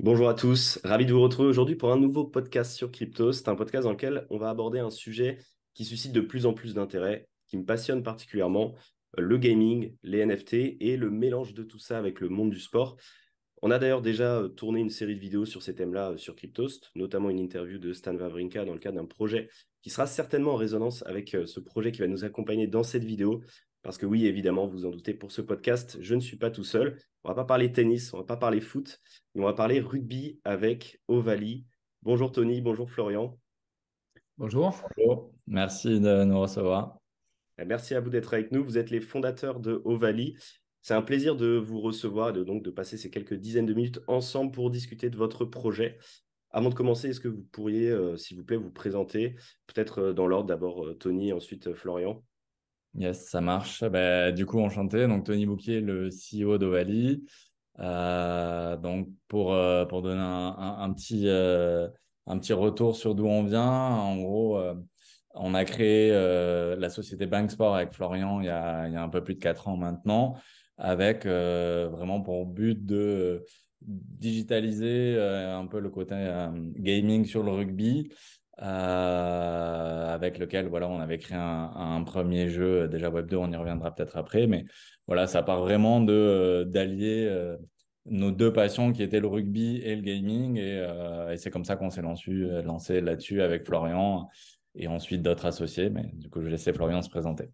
Bonjour à tous, ravi de vous retrouver aujourd'hui pour un nouveau podcast sur Crypto. C'est un podcast dans lequel on va aborder un sujet qui suscite de plus en plus d'intérêt, qui me passionne particulièrement, le gaming, les NFT et le mélange de tout ça avec le monde du sport. On a d'ailleurs déjà tourné une série de vidéos sur ces thèmes-là sur Cryptost, notamment une interview de Stan Wawrinka dans le cadre d'un projet qui sera certainement en résonance avec ce projet qui va nous accompagner dans cette vidéo. Parce que oui, évidemment, vous en doutez, pour ce podcast, je ne suis pas tout seul. On va pas parler tennis, on va pas parler foot, mais on va parler rugby avec Ovalie. Bonjour Tony, bonjour Florian. Bonjour. Bonjour. Merci de nous recevoir. Eh, merci à vous d'être avec nous. Vous êtes les fondateurs de Ovalie. C'est un plaisir de vous recevoir et de, donc de passer ces quelques dizaines de minutes ensemble pour discuter de votre projet. Avant de commencer, est-ce que vous pourriez, euh, s'il vous plaît, vous présenter, peut-être euh, dans l'ordre, d'abord euh, Tony, ensuite Florian? Yes, ça marche. Bah, du coup, enchanté. Donc, Tony Bouquier, le CEO d'Ovali. Euh, donc, pour, euh, pour donner un, petit, euh, un petit retour sur d'où on vient, en gros, on a créé la société Banksport avec Florian il y, a, il y a un peu plus de quatre ans maintenant, avec vraiment pour but de digitaliser un peu le côté gaming sur le rugby euh, avec lequel voilà, on avait créé un, premier jeu, déjà Web 2, on y reviendra peut-être après, mais voilà, ça part vraiment de euh, d'allier euh, nos deux passions qui étaient le rugby et le gaming, et, et c'est comme ça qu'on s'est lancé, lancé là-dessus avec Florian et ensuite d'autres associés, mais du coup, je vais laisser Florian se présenter.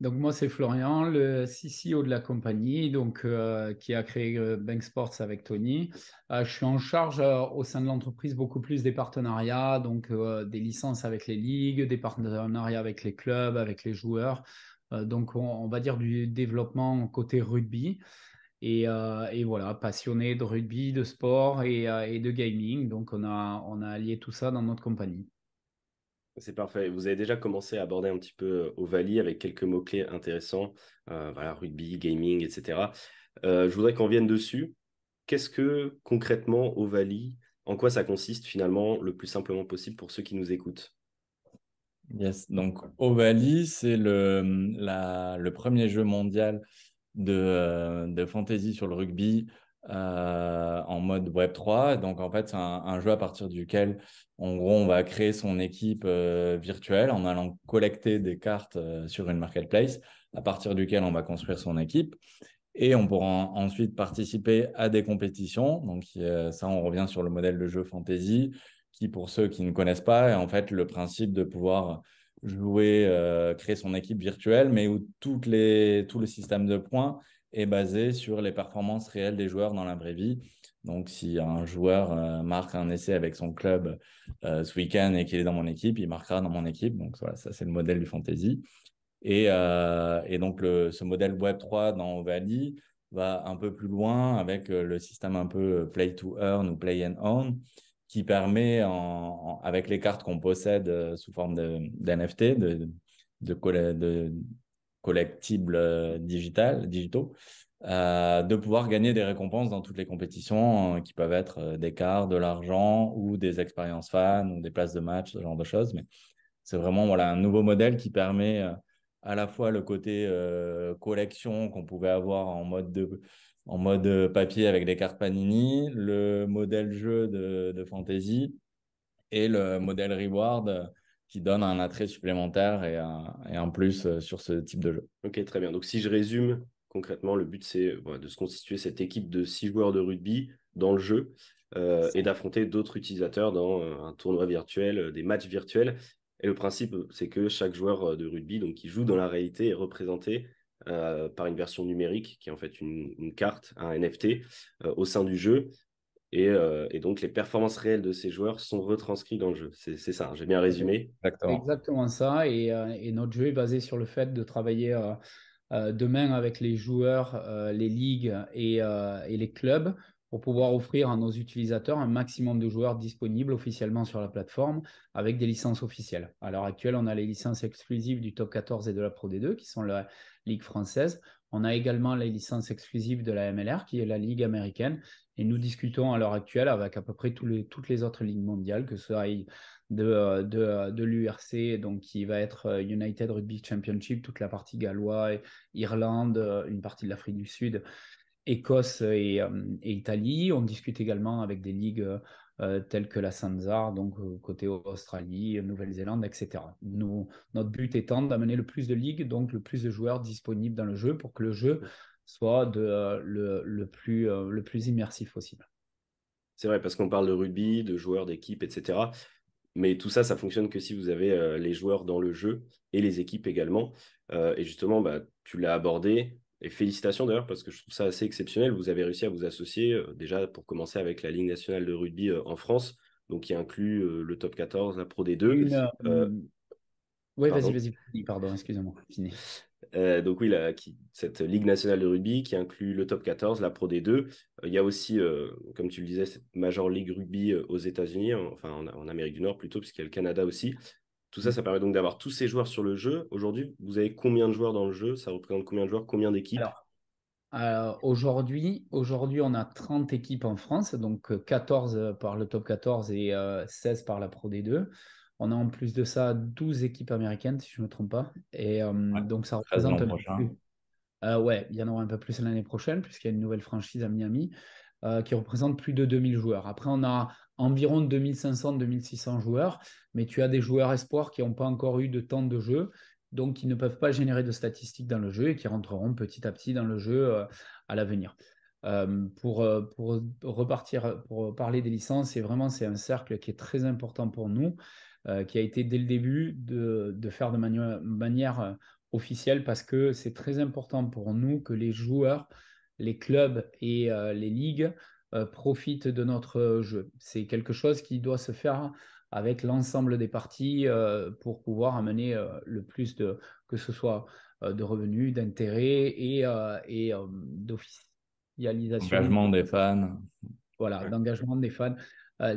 Donc moi c'est Florian, le CCO de la compagnie, donc euh, qui a créé euh, Bank Sports avec Tony. Euh, je suis en charge au sein de l'entreprise beaucoup plus des partenariats, donc des licences avec les ligues, des partenariats avec les clubs, avec les joueurs. donc on, va dire du développement côté rugby. Et, voilà, passionné de rugby, de sport et, et, de gaming. Donc on a, on a allié tout ça dans notre compagnie. C'est parfait. Vous avez déjà commencé à aborder un petit peu euh, Ovalie avec quelques mots-clés intéressants, euh, voilà, rugby, gaming, etc. Euh, je voudrais qu'on vienne dessus. Qu'est-ce que concrètement Ovalie, en quoi ça consiste finalement le plus simplement possible pour ceux qui nous écoutent? Yes, donc Ovalie, c'est le, premier jeu mondial de fantasy sur le rugby euh, en mode Web 3. Donc, en fait, c'est un, jeu à partir duquel, en gros, on va créer son équipe euh, virtuelle en allant collecter des cartes euh, sur une marketplace, à partir duquel on va construire son équipe. Et on pourra ensuite participer à des compétitions. Donc, ça, on revient sur le modèle de jeu fantasy, qui, pour ceux qui ne connaissent pas, est en fait le principe de pouvoir jouer, créer son équipe virtuelle, mais où toutes les, tout le système de points est basé sur les performances réelles des joueurs dans la vraie vie. Donc, si un joueur euh, marque un essai avec son club euh, ce week-end et qu'il est dans mon équipe, il marquera dans mon équipe. Donc, voilà, ça, c'est le modèle du fantasy. Et, euh, donc, ce modèle Web3 dans Ovali va un peu plus loin avec le système un peu play to earn ou play and own qui permet, avec les cartes qu'on possède sous forme d'NFT, de, de, de, de, collectibles euh, digital, digitaux, euh, de pouvoir gagner des récompenses dans toutes les compétitions euh, qui peuvent être des cartes, de l'argent ou des expériences fans ou des places de match, ce genre de choses. Mais c'est vraiment voilà, un nouveau modèle qui permet à la fois le côté collection qu'on pouvait avoir en mode, de, en mode papier avec des cartes Panini, le modèle jeu de, de fantasy et le modèle reward qui donne un attrait supplémentaire et un, plus euh, sur ce type de jeu. Ok, très bien. Donc si je résume concrètement, le but c'est de se constituer cette équipe de six joueurs de rugby dans le jeu euh, et d'affronter d'autres utilisateurs dans euh, un tournoi virtuel, des matchs virtuels. Et le principe, c'est que chaque joueur de rugby, donc qui joue dans la réalité, est représenté par une version numérique qui est en fait une, une carte, un NFT au sein du jeu euh, et, donc, les performances réelles de ces joueurs sont retranscrites dans le jeu. C'est ça, j'ai bien résumé. Exactement, Exactement ça. Et, euh, et, notre jeu est basé sur le fait de travailler euh, demain avec les joueurs, les ligues et, et, les clubs pour pouvoir offrir à nos utilisateurs un maximum de joueurs disponibles officiellement sur la plateforme avec des licences officielles. À l'heure actuelle, on a les licences exclusives du top 14 et de la Pro D2 qui sont la Ligue française. On a également les licences exclusives de la MLR qui est la Ligue américaine et nous discutons à l'heure actuelle avec à peu près toutes les autres ligues mondiales, que ce soit de, de, l'URC, donc qui va être euh, United Rugby Championship, toute la partie gallois, Irlande, euh, une partie de l'Afrique du Sud, Écosse et, Italie. On discute également avec des ligues telles que la Sanzar, donc côté Australie, Nouvelle-Zélande, etc. Nous, notre but étant d'amener le plus de ligues, donc le plus de joueurs disponibles dans le jeu pour que le jeu soit de, le, plus, le plus immersif possible. C'est vrai, parce qu'on parle de rugby, de joueurs d'équipe, etc. Mais tout ça, ça fonctionne que si vous avez euh, les joueurs dans le jeu et les équipes également. Euh, et justement, bah, tu l'as abordé. Et félicitations d'ailleurs, parce que je trouve ça assez exceptionnel. Vous avez réussi à vous associer, euh, déjà pour commencer avec la Ligue nationale de rugby en France, donc qui inclut le top 14, la Pro D2. Oui, vas-y, vas-y, pardon, excusez-moi. Euh, donc oui, cette Ligue nationale de rugby qui inclut le top 14, la Pro D2. Euh, il y a aussi, euh, comme tu le disais, cette Major League Rugby aux États-Unis, enfin en, Amérique du Nord plutôt, puisqu'il y a le Canada aussi. Tout ça, ça permet donc d'avoir tous ces joueurs sur le jeu. Aujourd'hui, vous avez combien de joueurs dans le jeu? Ça représente combien de joueurs? Combien d'équipes? Aujourd'hui, aujourd'hui, on a 30 équipes en France, donc 14 par le top 14 et 16 par la Pro D2. On a en plus de ça 12 équipes américaines, si je ne me trompe pas. Et euh, donc, ça représente un peu plus. Euh, ouais, il y en aura un peu plus l'année prochaine, puisqu'il y a une nouvelle franchise à Miami euh, qui représente plus de 2000 joueurs. Après, on a environ 2500-2600 joueurs, mais tu as des joueurs espoirs qui n'ont pas encore eu de temps de jeu, donc qui ne peuvent pas générer de statistiques dans le jeu et qui rentreront petit à petit dans le jeu à l'avenir. pour, pour repartir, pour parler des licences, c'est vraiment c'est un cercle qui est très important pour nous. Euh, qui a été dès le début de, faire de manière, euh, officielle parce que c'est très important pour nous que les joueurs, les clubs et euh, les ligues profitent de notre jeu. C'est quelque chose qui doit se faire avec l'ensemble des parties pour pouvoir amener le plus de, que ce soit de revenus, d'intérêts et, et d'officialisation. D'engagement des fans. Voilà, d'engagement des fans.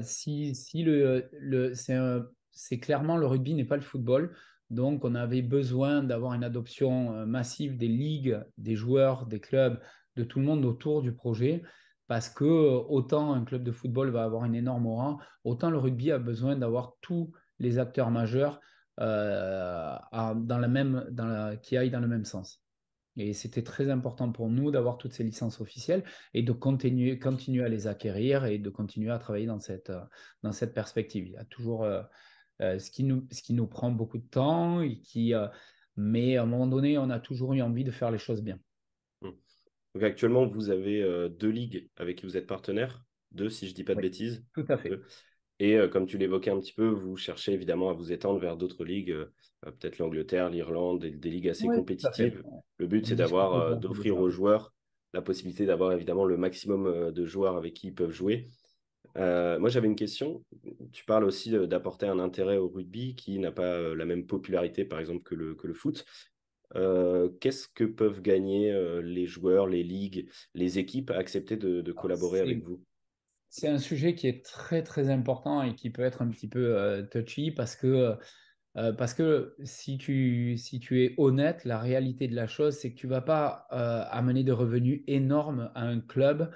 si, si le, le c'est clairement le rugby n'est pas le football. Donc, on avait besoin d'avoir une adoption euh, massive des ligues, des joueurs, des clubs, de tout le monde autour du projet. Parce que euh, autant un club de football va avoir une énorme aura, autant le rugby a besoin d'avoir tous les acteurs majeurs euh, dans la même, qui aillent dans le même sens. Et c'était très important pour nous d'avoir toutes ces licences officielles et de continuer, à les acquérir et de continuer à travailler dans cette, dans cette perspective. Il y a toujours euh, ce, qui nous, ce qui nous prend beaucoup de temps, et qui, euh, mais à un moment donné, on a toujours eu envie de faire les choses bien. Donc actuellement, vous avez euh, deux ligues avec qui vous êtes partenaire, deux si je ne dis pas de bêtises. Tout à fait. Et comme tu l'évoquais un petit peu, vous cherchez évidemment à vous étendre vers d'autres ligues, peut-être l'Angleterre, l'Irlande, des, ligues assez compétitives. Le but, c'est d'avoir, d'offrir aux joueurs la possibilité d'avoir évidemment le maximum de joueurs avec qui ils peuvent jouer. Euh, moi, j'avais une question. Tu parles aussi d'apporter un intérêt au rugby qui n'a pas euh, la même popularité, par exemple, que le, que le foot. Euh, qu'est-ce que peuvent gagner les joueurs, les ligues, les équipes à accepter de, de collaborer avec vous? C'est un sujet qui est très, très important et qui peut être un petit peu touchy parce que, parce que si, tu, si tu es honnête, la réalité de la chose, c'est que tu ne vas pas amener de revenus énormes à un club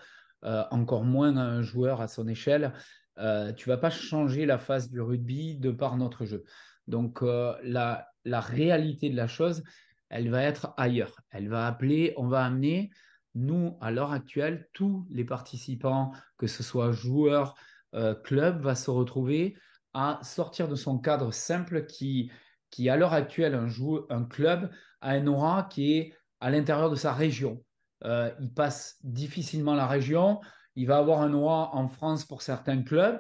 euh, encore moins un joueur à son échelle, euh, tu vas pas changer la face du rugby de par notre jeu. Donc euh, la, la, réalité de la chose, elle va être ailleurs. Elle va appeler, on va amener, nous, à l'heure actuelle, tous les participants, que ce soit joueurs, club, va se retrouver à sortir de son cadre simple qui, qui à l'heure actuelle, un, un club a un aura qui est à l'intérieur de sa région. Euh, il passe difficilement la région. Il va avoir un droit en France pour certains clubs.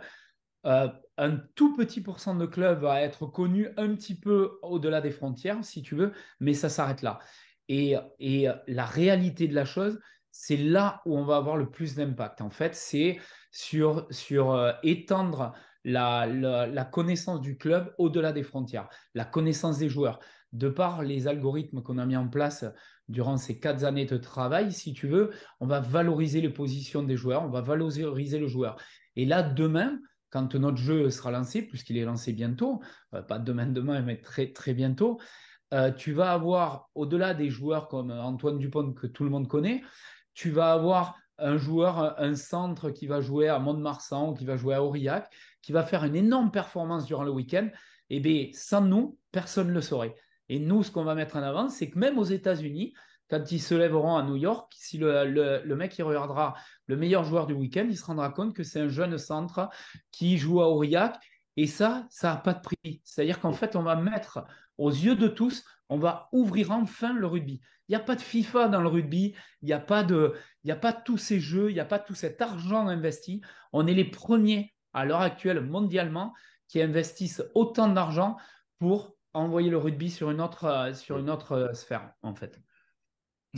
Euh, un tout petit pourcent de clubs va être connu un petit peu au-delà des frontières, si tu veux, mais ça s'arrête là. Et, la réalité de la chose, c'est là où on va avoir le plus d'impact. En fait, c'est sur, sur euh, étendre la, la, connaissance du club au-delà des frontières, la connaissance des joueurs. De par les algorithmes qu'on a mis en place durant ces quatre années de travail, si tu veux, on va valoriser les positions des joueurs, on va valoriser le joueur. Et là, demain, quand notre jeu sera lancé, puisqu'il est lancé bientôt, euh, pas demain, demain, mais très, très bientôt, euh, tu vas avoir, au-delà des joueurs comme Antoine Dupont que tout le monde connaît, tu vas avoir un joueur, un centre qui va jouer à Mont-de-Marsan, qui va jouer à Aurillac, qui va faire une énorme performance durant le week-end. Et eh bien, sans nous, personne ne le saurait. Et nous, ce qu'on va mettre en avant, c'est que même aux États-Unis, quand ils se lèveront à New York, si le, mec il regardera le meilleur joueur du week-end, il se rendra compte que c'est un jeune centre qui joue à Aurillac. Et ça, ça n'a pas de prix. C'est-à-dire qu'en fait, on va mettre aux yeux de tous, on va ouvrir enfin le rugby. Il n'y a pas de FIFA dans le rugby, il n'y a, pas a pas tous ces jeux, il n'y a pas tout cet argent investi. On est les premiers à l'heure actuelle mondialement qui investissent autant d'argent pour envoyer le rugby sur une autre, sur une autre sphère, en fait.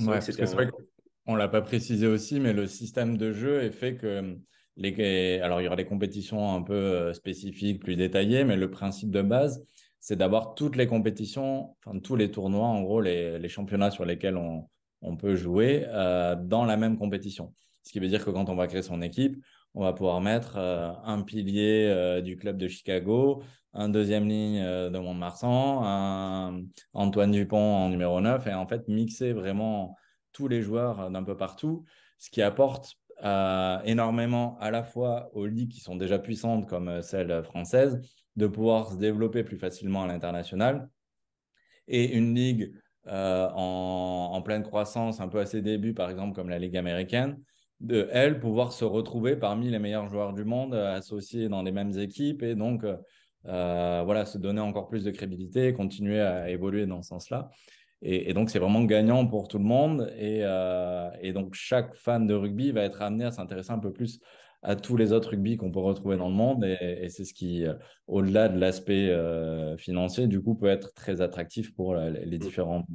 Ouais, c'est vrai qu'on ne l'a pas précisé aussi, mais le système de jeu est fait que les... alors il y aura des compétitions un peu euh, spécifiques, plus détaillées, mais le principe de base, c'est d'avoir toutes les compétitions, enfin tous les tournois, en gros, les, championnats sur lesquels on, on peut jouer euh, dans la même compétition. Ce qui veut dire que quand on va créer son équipe, on va pouvoir mettre euh, un pilier du club de Chicago, un deuxième ligne de Mont-de-Marsan, un Antoine Dupont en numéro 9, et en fait mixer vraiment tous les joueurs d'un peu partout, ce qui apporte euh, énormément à la fois aux ligues qui sont déjà puissantes comme celle française, de pouvoir se développer plus facilement à l'international, et une ligue euh, en, pleine croissance, un peu à ses débuts, par exemple comme la Ligue américaine, de elle pouvoir se retrouver parmi les meilleurs joueurs du monde, associés dans les mêmes équipes, et donc euh, voilà, se donner encore plus de crédibilité, continuer à évoluer dans ce sens-là. Et, donc, c'est vraiment gagnant pour tout le monde. Euh, et, donc, chaque fan de rugby va être amené à s'intéresser un peu plus à tous les autres rugby qu'on peut retrouver dans le monde. Et, c'est ce qui, euh, au-delà de l'aspect financier, du coup, peut être très attractif pour les différentes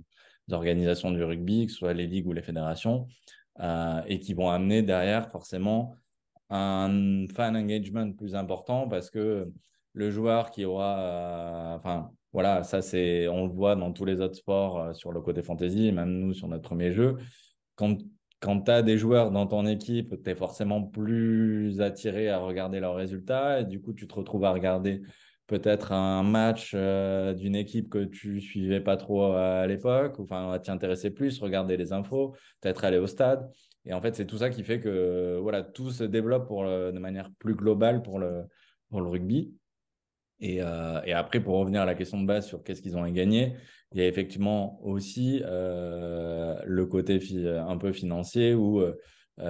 organisations du rugby, que ce soit les ligues ou les fédérations, et qui vont amener derrière forcément un fan engagement plus important parce que le joueur qui aura. Euh, enfin, voilà, ça, c'est, on le voit dans tous les autres sports euh, sur le côté fantasy, même nous sur notre premier jeu. Quand, quand tu as des joueurs dans ton équipe, tu es forcément plus attiré à regarder leurs résultats et du coup, tu te retrouves à regarder peut-être un match euh, d'une équipe que tu suivais pas trop à l'époque, enfin, à t'y intéresser plus, regarder les infos, peut-être aller au stade. Et en fait, c'est tout ça qui fait que voilà, tout se développe pour de manière plus globale pour le, pour le rugby. Euh, et, après, pour revenir à la question de base sur qu'est-ce qu'ils ont à gagner, il y a effectivement aussi euh, le côté un peu financier où euh,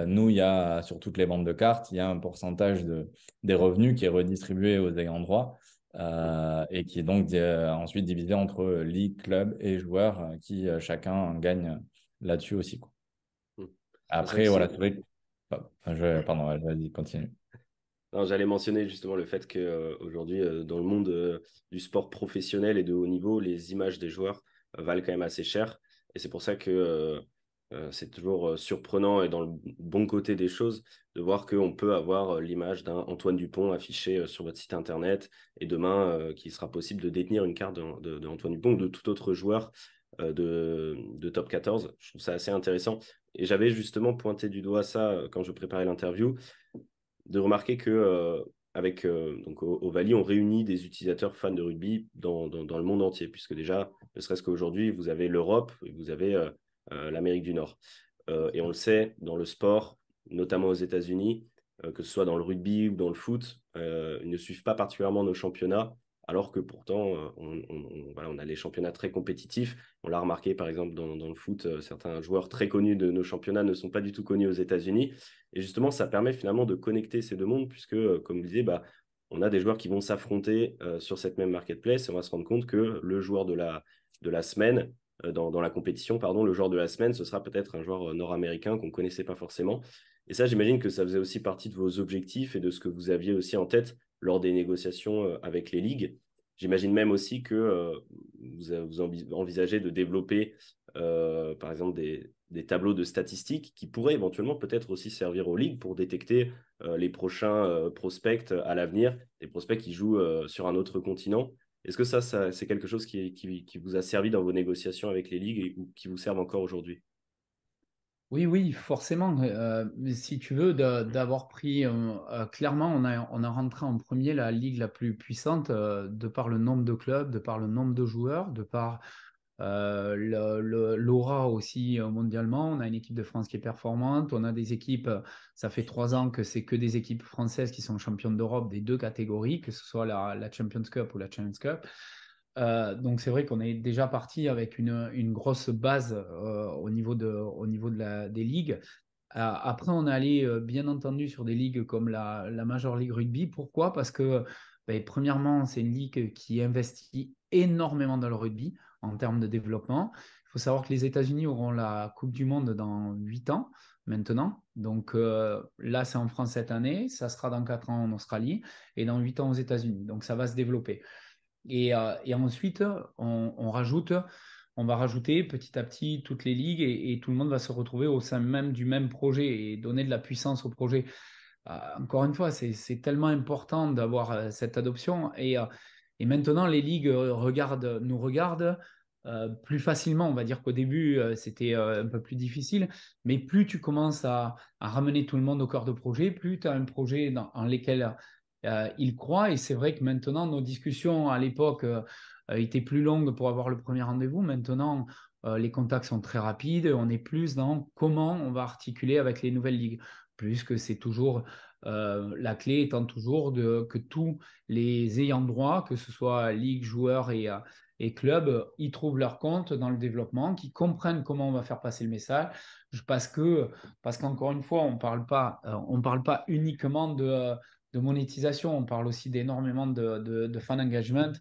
nous, il y a sur toutes les ventes de cartes, il y a un pourcentage de, des revenus qui est redistribué aux ayants droit et qui est donc ensuite divisé entre ligue, club et joueurs qui chacun gagne là-dessus aussi. Quoi. Mmh. Après, voilà, c'est vrai. Je... Pardon, vas-y, continue. J'allais mentionner justement le fait qu'aujourd'hui, euh, euh, dans le monde euh, du sport professionnel et de haut niveau, les images des joueurs valent quand même assez cher. Et c'est pour ça que c'est toujours surprenant et dans le bon côté des choses de voir qu'on peut avoir l'image d'un Antoine Dupont affiché sur votre site internet et demain qu'il sera possible de détenir une carte de, Antoine Dupont ou de tout autre joueur de, top 14. Je trouve ça assez intéressant. Et j'avais justement pointé du doigt ça quand je préparais l'interview de remarquer que euh, avec euh, donc on réunit des utilisateurs fans de rugby dans, le monde entier, puisque déjà, ne serait-ce qu'aujourd'hui, vous avez l'Europe vous avez euh, l'Amérique du Nord. et on le sait, dans le sport, notamment aux États-Unis, que ce soit dans le rugby ou dans le foot, ils ne suivent pas particulièrement nos championnats alors que pourtant, euh, on, a les championnats très compétitifs. On l'a remarqué, par exemple, dans, le foot, euh, certains joueurs très connus de nos championnats ne sont pas du tout connus aux États-Unis. Et justement, ça permet finalement de connecter ces deux mondes, puisque, euh, comme vous disiez, bah, on a des joueurs qui vont s'affronter sur cette même marketplace et on va se rendre compte que le joueur de la, de la semaine, dans, la compétition, pardon, le joueur de la semaine, ce sera peut-être un joueur nord-américain qu'on ne connaissait pas forcément. Et ça, j'imagine que ça faisait aussi partie de vos objectifs et de ce que vous aviez aussi en tête lors des négociations euh, avec les ligues. J'imagine même aussi que euh, vous, envisagez de développer, euh, par exemple, des, tableaux de statistiques qui pourraient éventuellement peut-être aussi servir aux ligues pour détecter les prochains prospects à l'avenir, des prospects qui jouent sur un autre continent. Est-ce que ça, c'est quelque chose qui, vous a servi dans vos négociations avec les ligues et, ou qui vous servent encore aujourd'hui? Oui, oui, forcément. Euh, si tu veux, d'avoir pris, euh, euh, clairement, on a rentré en premier la ligue la plus puissante de par le nombre de clubs, de par le nombre de joueurs, de par l'aura aussi mondialement. On a une équipe de France qui est performante. On a des équipes, ça fait trois ans que c'est que des équipes françaises qui sont championnes d'Europe des deux catégories, que ce soit la, Champions Cup ou la Challenge Cup. donc c'est vrai qu'on est déjà parti avec une, une grosse base au niveau, de, au niveau de la, des ligues. après, on est allé bien entendu sur des ligues comme la, la Major League Rugby. Pourquoi? Parce que, ben, premièrement, c'est une ligue qui investit énormément dans le rugby en termes de développement. Il faut savoir que les États-Unis auront la Coupe du Monde dans 8 ans maintenant. Donc là, c'est en France cette année, ça sera dans 4 ans en Australie et dans 8 ans aux États-Unis. Donc ça va se développer. Et, euh, ensuite, on, rajoute, on va rajouter petit à petit toutes les ligues et, tout le monde va se retrouver au sein même du même projet et donner de la puissance au projet. Euh, encore une fois, c'est tellement important d'avoir euh, cette adoption. Et, et, maintenant, les ligues regardent, nous regardent plus facilement. On va dire qu'au début, c'était un peu plus difficile. Mais plus tu commences à, ramener tout le monde au cœur de projet, plus tu as un projet dans, en lequel euh, il croit. Et c'est vrai que maintenant, nos discussions à l'époque euh, étaient plus longues pour avoir le premier rendez-vous. Maintenant, euh, les contacts sont très rapides. On est plus dans comment on va articuler avec les nouvelles ligues. Plus que c'est toujours la clé étant toujours que tous les ayants droit, que ce soit ligue, joueurs et, et clubs, y trouvent leur compte dans le développement, qui comprennent comment on va faire passer le message. Parce que, parce qu'encore une fois, on parle on parle pas uniquement de de monétisation, on parle aussi d'énormément de, de, fan engagement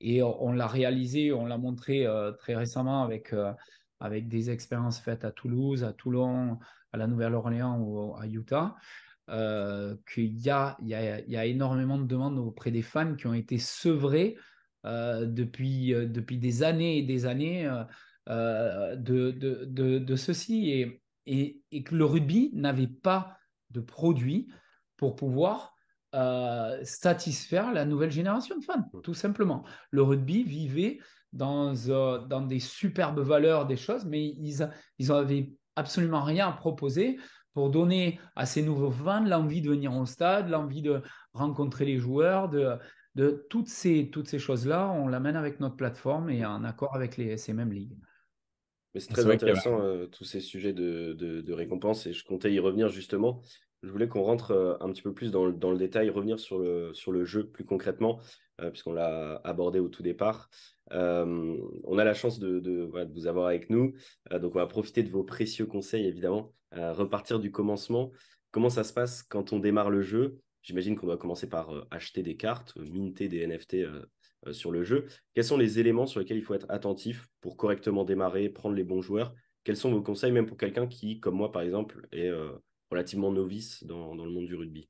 et on, l'a réalisé, on l'a montré euh, très récemment avec, euh, avec des expériences faites à Toulouse, à Toulon, à la Nouvelle-Orléans ou à Utah. Euh, qu'il y a, il y, a, il y a énormément de demandes auprès des fans qui ont été sevrés depuis, depuis des années et des années de, de, de, ceci et, et, et, que le rugby n'avait pas de produit pour pouvoir euh, satisfaire la nouvelle génération de fans, tout simplement. Le rugby vivait dans, euh, dans des superbes valeurs, des choses, mais ils, ils avaient absolument rien à proposer pour donner à ces nouveaux fans l'envie de venir au stade, l'envie de rencontrer les joueurs, de, de toutes ces, toutes ces choses-là, on l'amène avec notre plateforme et en accord avec les, ces mêmes ligues. Mais c'est très intéressant, euh, tous ces sujets de, de, de récompense, et je comptais y revenir justement je voulais qu'on rentre euh, un petit peu plus dans le, dans le, détail, revenir sur le, sur le jeu plus concrètement, euh, puisqu'on l'a abordé au tout départ. Euh, on a la chance de, de, vous avoir avec nous, donc on va profiter de vos précieux conseils, évidemment, repartir du commencement. Comment ça se passe quand on démarre le jeu? J'imagine qu'on doit commencer par acheter des cartes, minter des NFT sur le jeu. Quels sont les éléments sur lesquels il faut être attentif pour correctement démarrer, prendre les bons joueurs? Quels sont vos conseils, même pour quelqu'un qui, comme moi par exemple, est relativement novice dans, dans, le monde du rugby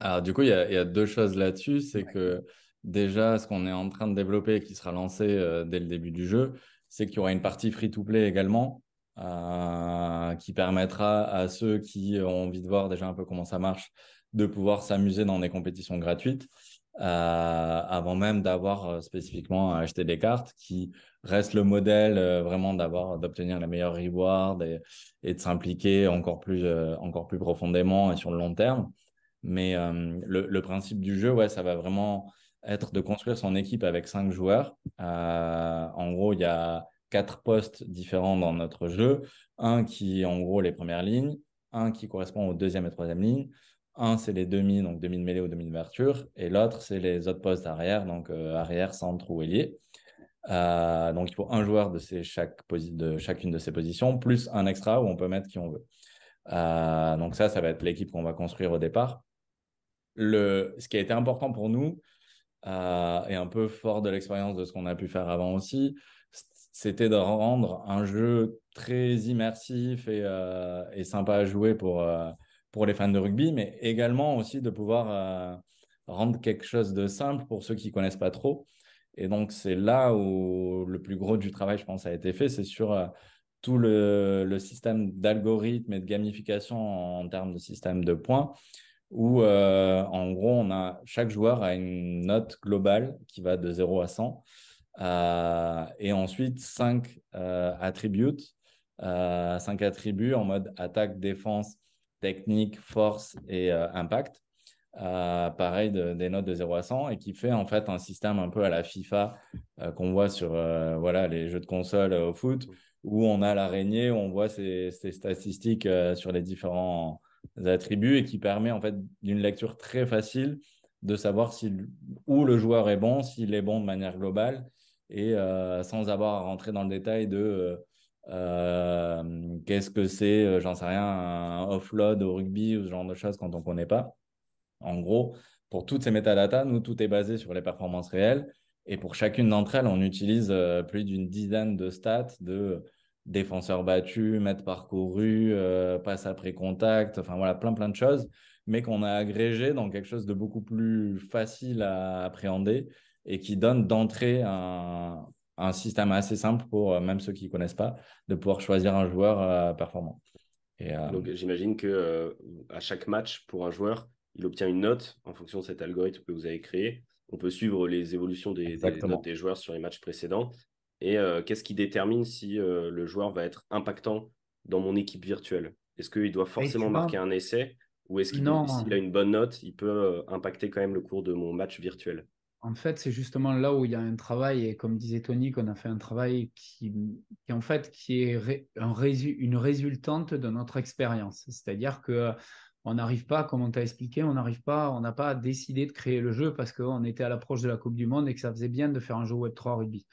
Alors du coup, il y, a, deux choses là-dessus. C'est que déjà, ce qu'on est en train de développer et qui sera lancé euh, dès le début du jeu, c'est qu'il y aura une partie free-to-play également euh, qui permettra à ceux qui ont envie de voir déjà un peu comment ça marche de pouvoir s'amuser dans des compétitions gratuites. Euh, avant même d'avoir spécifiquement acheté des cartes qui reste le modèle euh, vraiment d'avoir d'obtenir la meilleure reward et, de s'impliquer encore plus euh, encore plus profondément et sur le long terme. Mais euh, le, le, principe du jeu, ouais, ça va vraiment être de construire son équipe avec cinq joueurs. en gros, il y a quatre postes différents dans notre jeu. Un qui est en gros les premières lignes, un qui correspond aux deuxième et troisième lignes, un, c'est les demi, donc demi de mêlée ou demi d'ouverture, et l'autre, c'est les autres postes arrière, donc arrière, centre ou ailier. Euh, donc, il faut un joueur de, ces, chaque de chacune de ces positions, plus un extra où on peut mettre qui on veut. Euh, donc, ça, ça va être l'équipe qu'on va construire au départ. Le, ce qui a été important pour nous, euh, et un peu fort de l'expérience de ce qu'on a pu faire avant aussi, c'était de rendre un jeu très immersif et, et sympa à jouer pour, pour les fans de rugby, mais également aussi de pouvoir rendre quelque chose de simple pour ceux qui ne connaissent pas trop. Et donc, c'est là où le plus gros du travail, je pense, a été fait. C'est sur euh, tout le, système d'algorithmes et de gamification en, termes de système de points, où, euh, en gros, on a, chaque joueur a une note globale qui va de 0 à 100. Euh, et ensuite, 5 attributs, 5 attributs en mode attaque, défense, technique, force et impact. Euh, pareil des notes de 0 à 100 et qui fait en fait un système un peu à la FIFA euh, qu'on voit sur euh, voilà, les jeux de console au foot où on a l'araignée, on voit ces, statistiques sur les différents attributs et qui permet en fait d'une lecture très facile de savoir où le joueur est bon, s'il est bon de manière globale, et sans avoir à rentrer dans le détail de qu'est-ce que c'est, j'en sais rien, un offload au rugby ou ce genre de choses quand on ne connaît pas. En gros, pour toutes ces métadatas, nous, tout est basé sur les performances réelles. Et pour chacune d'entre elles, on utilise euh, plus d'une dizaine de stats de défenseurs battus, mètres parcourus, euh, passes après contact, enfin voilà, plein plein de choses, mais qu'on a agrégé dans quelque chose de beaucoup plus facile à appréhender et qui donne d'entrée un, un, système assez simple pour euh, même ceux qui ne connaissent pas de pouvoir choisir un joueur performant. Et, Donc j'imagine que à chaque match pour un joueur, il obtient une note en fonction de cet algorithme que vous avez créé. On peut suivre les évolutions des, notes des joueurs sur les matchs précédents. Et euh, qu'est-ce qui détermine si euh, le joueur va être impactant dans mon équipe virtuelle? Est-ce qu'il doit forcément marquer un essai ou est-ce qu'il s'il a une bonne note, il peut euh, impacter quand même le cours de mon match virtuel? En fait, c'est justement là où il y a un travail, et comme disait Tony, qu'on a fait un travail qui, en fait, qui est un une résultante de notre expérience. C'est-à-dire que on n'arrive pas, comme on t'a expliqué, on n'arrive pas, on n'a pas décidé de créer le jeu parce qu'on était à l'approche de la Coupe du Monde et que ça faisait bien de faire un jeu Web3 rugby.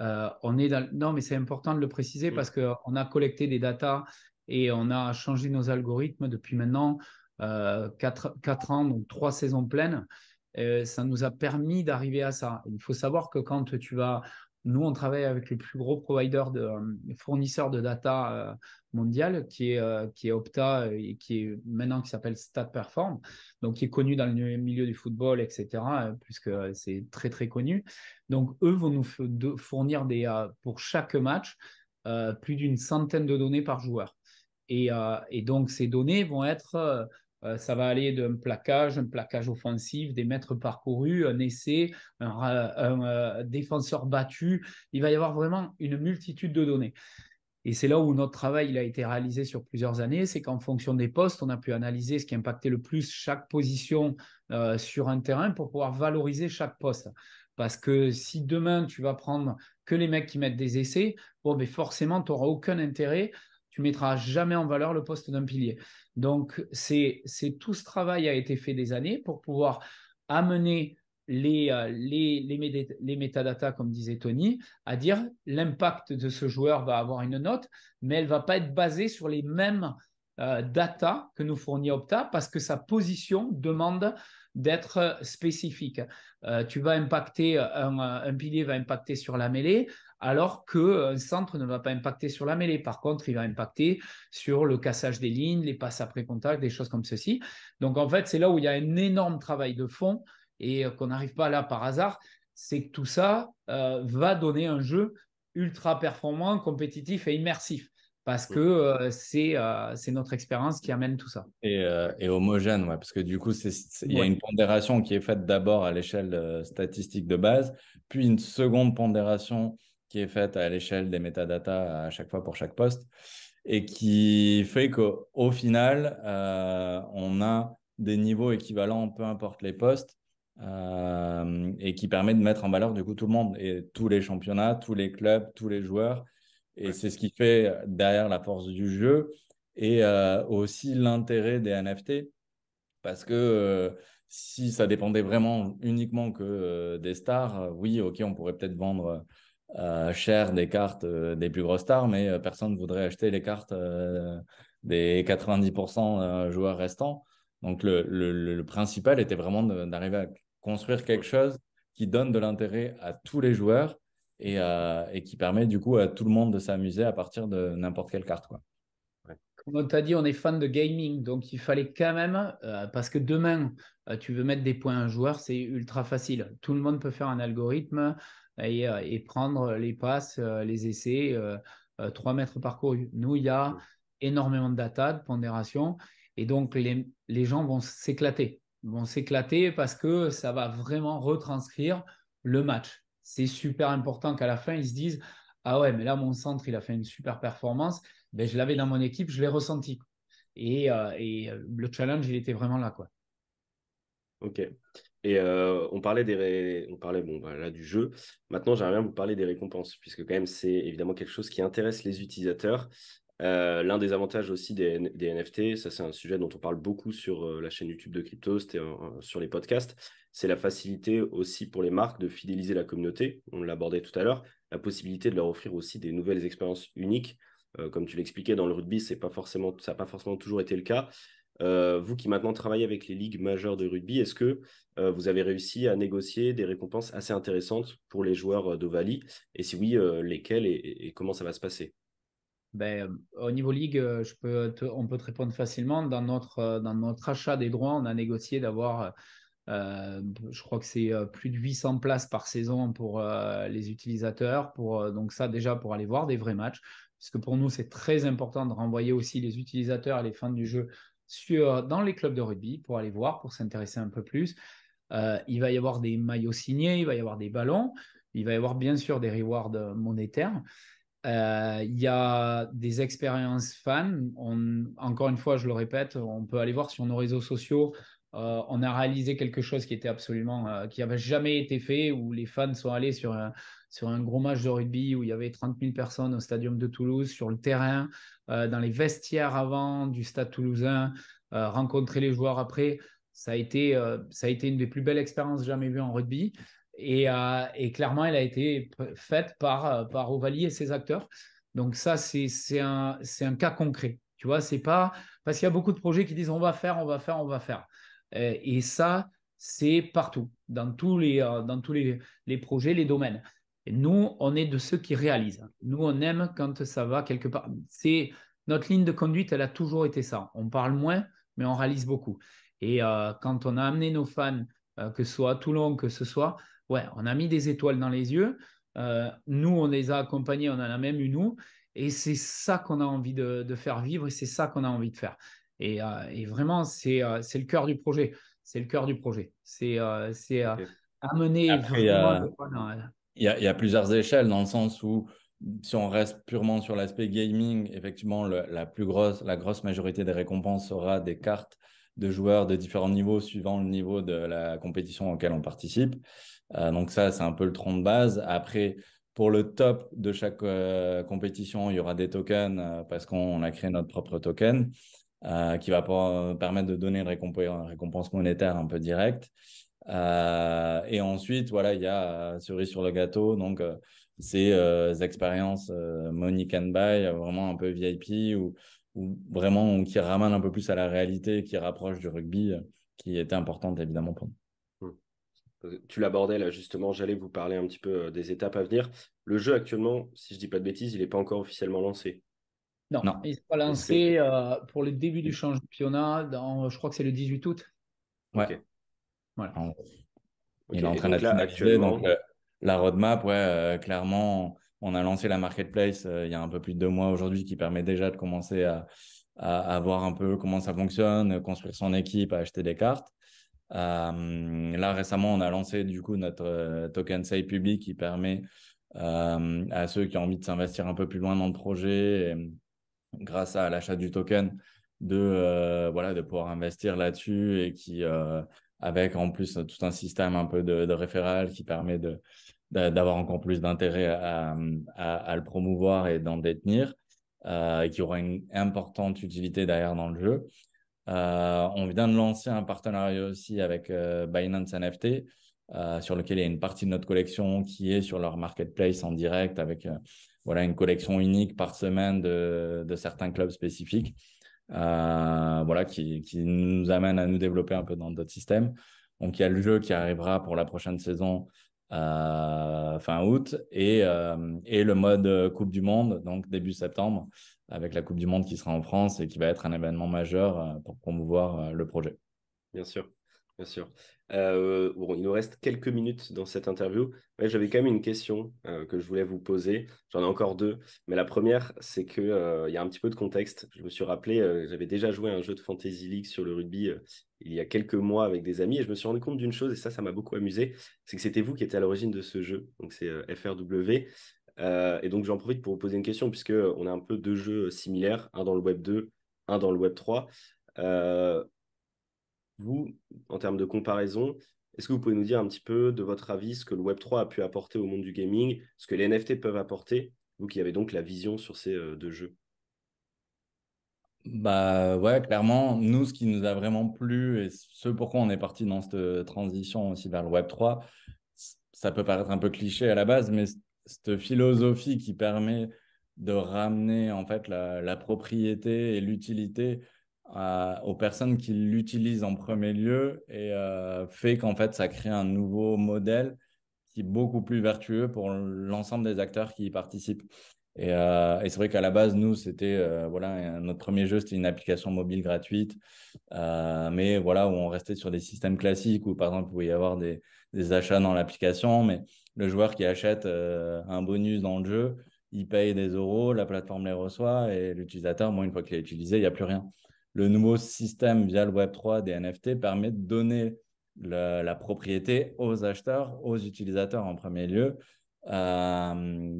Euh, on est dans... Non, mais c'est important de le préciser parce qu'on a collecté des datas et on a changé nos algorithmes depuis maintenant euh, 4, ans, donc 3 saisons pleines. Euh, ça nous a permis d'arriver à ça. Il faut savoir que quand tu vas nous, on travaille avec le plus gros provider de euh, data euh, mondial, qui est, qui est Opta et qui est maintenant qui s'appelle StatPerform, donc qui est connu dans le milieu du football, etc., puisque c'est très très connu. Donc eux vont nous fournir des, pour chaque match plus d'une centaine de données par joueur. Et, donc ces données vont être euh, ça va aller d'un plaquage, un plaquage offensif, des mètres parcourus, un essai, un, euh, défenseur battu. Il va y avoir vraiment une multitude de données. Et c'est là où notre travail il a été réalisé sur plusieurs années, c'est qu'en fonction des postes, on a pu analyser ce qui impactait le plus chaque position euh, sur un terrain pour pouvoir valoriser chaque poste. Parce que si demain tu vas prendre que les mecs qui mettent des essais, bon, mais forcément, tu n'auras aucun intérêt tu mettras jamais en valeur le poste d'un pilier. Donc, c'est tout ce travail a été fait des années pour pouvoir amener les, euh, les, métadatas, comme disait Tony, à dire l'impact de ce joueur va avoir une note, mais elle ne va pas être basée sur les mêmes euh, data que nous fournit Opta parce que sa position demande d'être spécifique. Euh, tu vas impacter, un, un, pilier va impacter sur la mêlée, alors qu'un centre ne va pas impacter sur la mêlée. Par contre, il va impacter sur le cassage des lignes, les passes après contact, des choses comme ceci. Donc, en fait, c'est là où il y a un énorme travail de fond et euh, qu'on n'arrive pas là par hasard. C'est que tout ça euh, va donner un jeu ultra performant, compétitif et immersif parce que euh, c'est notre expérience qui amène tout ça. Et, homogène, ouais, parce que du coup, il y a une pondération qui est faite d'abord à l'échelle statistique de base, puis une seconde pondération qui est faite à l'échelle des métadatas à chaque fois pour chaque poste et qui fait qu'au final, euh, on a des niveaux équivalents, peu importe les postes, euh, et qui permet de mettre en valeur du coup tout le monde et tous les championnats, tous les clubs, tous les joueurs. Et c'est ce qui fait derrière la force du jeu et euh, aussi l'intérêt des NFT parce que si ça dépendait vraiment uniquement que des stars, oui, ok, on pourrait peut-être vendre cher des cartes euh, des plus grosses stars, mais euh, personne ne voudrait acheter les cartes des 90% joueurs restants. Donc le, principal était vraiment d'arriver à construire quelque chose qui donne de l'intérêt à tous les joueurs et, qui permet du coup à tout le monde de s'amuser à partir de n'importe quelle carte. Comme on t'a dit, on est fan de gaming, donc il fallait quand même, parce que demain, tu veux mettre des points à un joueur, c'est ultra facile. Tout le monde peut faire un algorithme, euh, et, prendre les passes, euh, les essais, 3 euh, mètres parcourus. Nous, il y a énormément de data, de pondération, et donc les, les gens vont s'éclater. vont s'éclater parce que ça va vraiment retranscrire le match. C'est super important qu'à la fin, ils se disent Ah ouais, mais là, mon centre, il a fait une super performance. Ben, je l'avais dans mon équipe, je l'ai ressenti. Et, et, le challenge, il était vraiment là. Quoi. Ok. Et euh, on parlait, des on parlait bon, voilà, du jeu. Maintenant, j'aimerais bien vous parler des récompenses, puisque quand même, c'est évidemment quelque chose qui intéresse les utilisateurs. L'un des avantages aussi des, NFT, ça c'est un sujet dont on parle beaucoup sur la chaîne YouTube de Cryptost et sur les podcasts, c'est la facilité aussi pour les marques de fidéliser la communauté. On l'abordait tout à l'heure, la possibilité de leur offrir aussi des nouvelles expériences uniques. comme tu l'expliquais dans le rugby, c'est ça n'a pas forcément toujours été le cas. Euh, vous qui maintenant travaillez avec les ligues majeures de rugby, est-ce que euh, vous avez réussi à négocier des récompenses assez intéressantes pour les joueurs euh, d'Ovalie? Et si oui, lesquelles et, comment ça va se passer? Ben, au niveau ligue, on peut te répondre facilement. Dans notre, dans notre achat des droits, on a négocié d'avoir, je crois que c'est plus de 800 places par saison pour les utilisateurs. Pour, donc ça déjà pour aller voir des vrais matchs, puisque pour nous c'est très important de renvoyer aussi les utilisateurs et les fans du jeu dans les clubs de rugby pour aller voir, pour s'intéresser un peu plus. Euh, il va y avoir des maillots signés, il va y avoir des ballons, il va y avoir bien sûr des rewards monétaires. Euh, il y a des expériences fans. encore une fois, je le répète, on peut aller voir sur nos réseaux sociaux. Euh, on a réalisé quelque chose qui était absolument, qui n'avait jamais été fait, où les fans sont allés sur sur un gros match de rugby où il y avait 30 000 personnes au stadium de Toulouse, sur le terrain, euh, dans les vestiaires avant du stade toulousain, euh, rencontrer les joueurs après. Ça a, été, euh, ça a été une des plus belles expériences jamais vues en rugby. Et, clairement, elle a été faite par, par Ovalie et ses acteurs. Donc ça, c'est un, un cas concret. Tu vois, c'est pas parce qu'il y a beaucoup de projets qui disent on va faire, on va faire, on va faire. Et ça, c'est partout, dans tous les, dans tous les, les projets, les domaines nous, on est de ceux qui réalisent. Nous, on aime quand ça va quelque part. C'est notre ligne de conduite, elle a toujours été ça. On parle moins, mais on réalise beaucoup. Et euh, quand on a amené nos fans, euh, que ce soit à Toulon, que ce soit, ouais, on a mis des étoiles dans les yeux. Euh, nous, on les a accompagnés, on en a même eu nous. Et c'est ça qu'on a envie de, faire vivre et c'est ça qu'on a envie de faire. Et, vraiment, c'est le cœur du projet. C'est le cœur du projet. C'est amener vraiment il y, a, plusieurs échelles dans le sens où si on reste purement sur l'aspect gaming, effectivement, la plus grosse, la grosse majorité des récompenses sera des cartes de joueurs de différents niveaux suivant le niveau de la compétition auquel on participe. Euh, donc ça, c'est un peu le tronc de base. Après, pour le top de chaque euh, compétition, il y aura des tokens euh, parce qu'on a créé notre propre token qui va permettre de donner une récompense, récompense monétaire un peu directe. Euh, et ensuite, voilà, il y a euh, cerise sur le gâteau, donc euh, ces expériences money can buy, vraiment un peu VIP ou, ou, vraiment qui ramènent un peu plus à la réalité, qui rapprochent du rugby, qui était importante évidemment pour nous. Hmm. Tu l'abordais là justement, j'allais vous parler un petit peu des étapes à venir. Le jeu actuellement, si je dis pas de bêtises, il n'est pas encore officiellement lancé. Non, il sera lancé pour le début du championnat, dans, je crois que c'est le 18 août. Ouais. Il est en train d'être finalisé. Donc, la roadmap, ouais, euh, clairement, on a lancé la marketplace euh, il y a un peu plus de deux mois aujourd'hui qui permet déjà de commencer à, à, voir un peu comment ça fonctionne, construire son équipe, acheter des cartes. Euh, là, récemment, on a lancé du coup notre token Say public qui permet à ceux qui ont envie de s'investir un peu plus loin dans le projet, grâce à l'achat du token, de, voilà, de pouvoir investir là-dessus et qui avec en plus tout un système un peu de, de référal qui permet d'avoir encore plus d'intérêt à, le promouvoir et d'en détenir, euh, qui aura une importante utilité derrière dans le jeu. Euh, on vient de lancer un partenariat aussi avec euh, Binance NFT, sur lequel il y a une partie de notre collection qui est sur leur marketplace en direct avec voilà, une collection unique par semaine de certains clubs spécifiques. Euh, voilà, qui, qui, nous amène à nous développer un peu dans d'autres systèmes. Donc, il y a le jeu qui arrivera pour la prochaine saison euh, fin août et, euh, et, le mode Coupe du Monde, donc début septembre, avec la Coupe du Monde qui sera en France et qui va être un événement majeur pour promouvoir le projet. Bien sûr, bien sûr. Euh, bon, il nous reste quelques minutes dans cette interview. J'avais quand même une question euh, que je voulais vous poser. J'en ai encore deux. Mais la première, c'est qu'il euh, y a un petit peu de contexte. Je me suis rappelé, j'avais déjà joué à un jeu de Fantasy League sur le rugby il y a quelques mois avec des amis. Et je me suis rendu compte d'une chose, et ça, ça m'a beaucoup amusé. C'est que c'était vous qui étiez à l'origine de ce jeu. Donc, c'est FRW. et donc, j'en profite pour vous poser une question, puisqu'on a un peu deux jeux similaires, un dans le Web 2, un dans le Web 3 vous, en termes de comparaison, est-ce que vous pouvez nous dire un petit peu de votre avis ce que le Web3 a pu apporter au monde du gaming, ce que les NFT peuvent apporter, vous qui avez donc la vision sur ces euh, deux jeux? Bah ouais, clairement, nous, ce qui nous a vraiment plu et ce pourquoi on est parti dans cette transition aussi vers le Web 3, ça peut paraître un peu cliché à la base, mais cette philosophie qui permet de ramener en fait la, propriété et l'utilité aux personnes qui l'utilisent en premier lieu et euh, fait qu'en fait ça crée un nouveau modèle qui est beaucoup plus vertueux pour l'ensemble des acteurs qui y participent. Et, euh, c'est vrai qu'à la base, nous, c'était euh, voilà, notre premier jeu, c'était une application mobile gratuite, mais voilà, où on restait sur des systèmes classiques où par exemple, il pouvait y avoir des, achats dans l'application, mais le joueur qui achète un bonus dans le jeu, il paye des euros, la plateforme les reçoit et l'utilisateur, moi, une fois qu'il a utilisé, il n'y a plus rien. Le nouveau système via le Web3 des NFT permet de donner la propriété aux acheteurs, aux utilisateurs en premier lieu. Euh,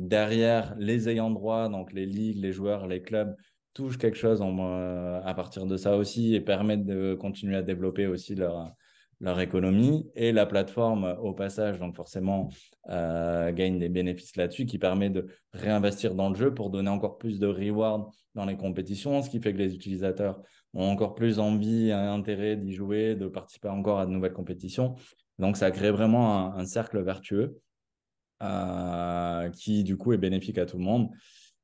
derrière, les ayants droit, donc les ligues, les joueurs, les clubs, touchent quelque chose euh, à partir de ça aussi et permettent de continuer à développer aussi leur, leur économie et la plateforme au passage, donc forcément, euh, gagne des bénéfices là-dessus qui permet de réinvestir dans le jeu pour donner encore plus de reward dans les compétitions, ce qui fait que les utilisateurs ont encore plus envie et intérêt d'y jouer, de participer encore à de nouvelles compétitions. Donc ça crée vraiment un, cercle vertueux euh, qui du coup est bénéfique à tout le monde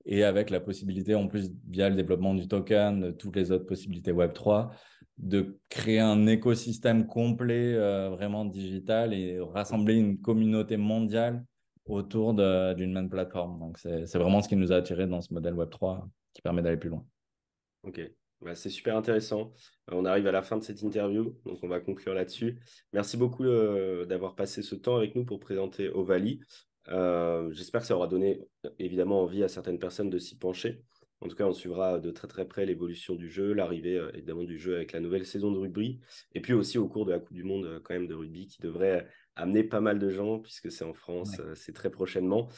et avec la possibilité en plus via le développement du token, de toutes les autres possibilités Web3, de créer un écosystème complet euh, vraiment digital et rassembler une communauté mondiale autour d'une même plateforme. Donc, c'est vraiment ce qui nous a attiré dans ce modèle Web3 qui permet d'aller plus loin. Ok, bah, c'est super intéressant. On arrive à la fin de cette interview, donc on va conclure là-dessus. Merci beaucoup euh, d'avoir passé ce temps avec nous pour présenter Ovali. Euh, j'espère que ça aura donné évidemment envie à certaines personnes de s'y pencher. En tout cas, on suivra de très très près l'évolution du jeu, l'arrivée euh, évidemment du jeu avec la nouvelle saison de rugby, et puis aussi au cours de la Coupe du Monde euh, quand même de rugby qui devrait amener pas mal de gens puisque c'est en France, euh, c'est très prochainement.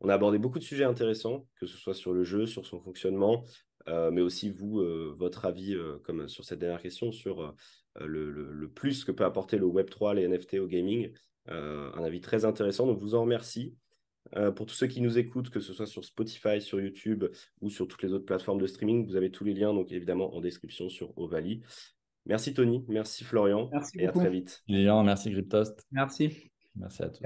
On a abordé beaucoup de sujets intéressants, que ce soit sur le jeu, sur son fonctionnement, mais aussi vous, votre avis comme sur cette dernière question sur le, le, plus que peut apporter le Web 3, les NFT au gaming. un avis très intéressant, donc je vous en remercie. Euh, pour tous ceux qui nous écoutent, que ce soit sur Spotify, sur YouTube ou sur toutes les autres plateformes de streaming, vous avez tous les liens, donc évidemment en description sur Ovali. Merci Tony, merci Florian, merci et à très vite. Merci Cryptost. Merci. Merci à tous.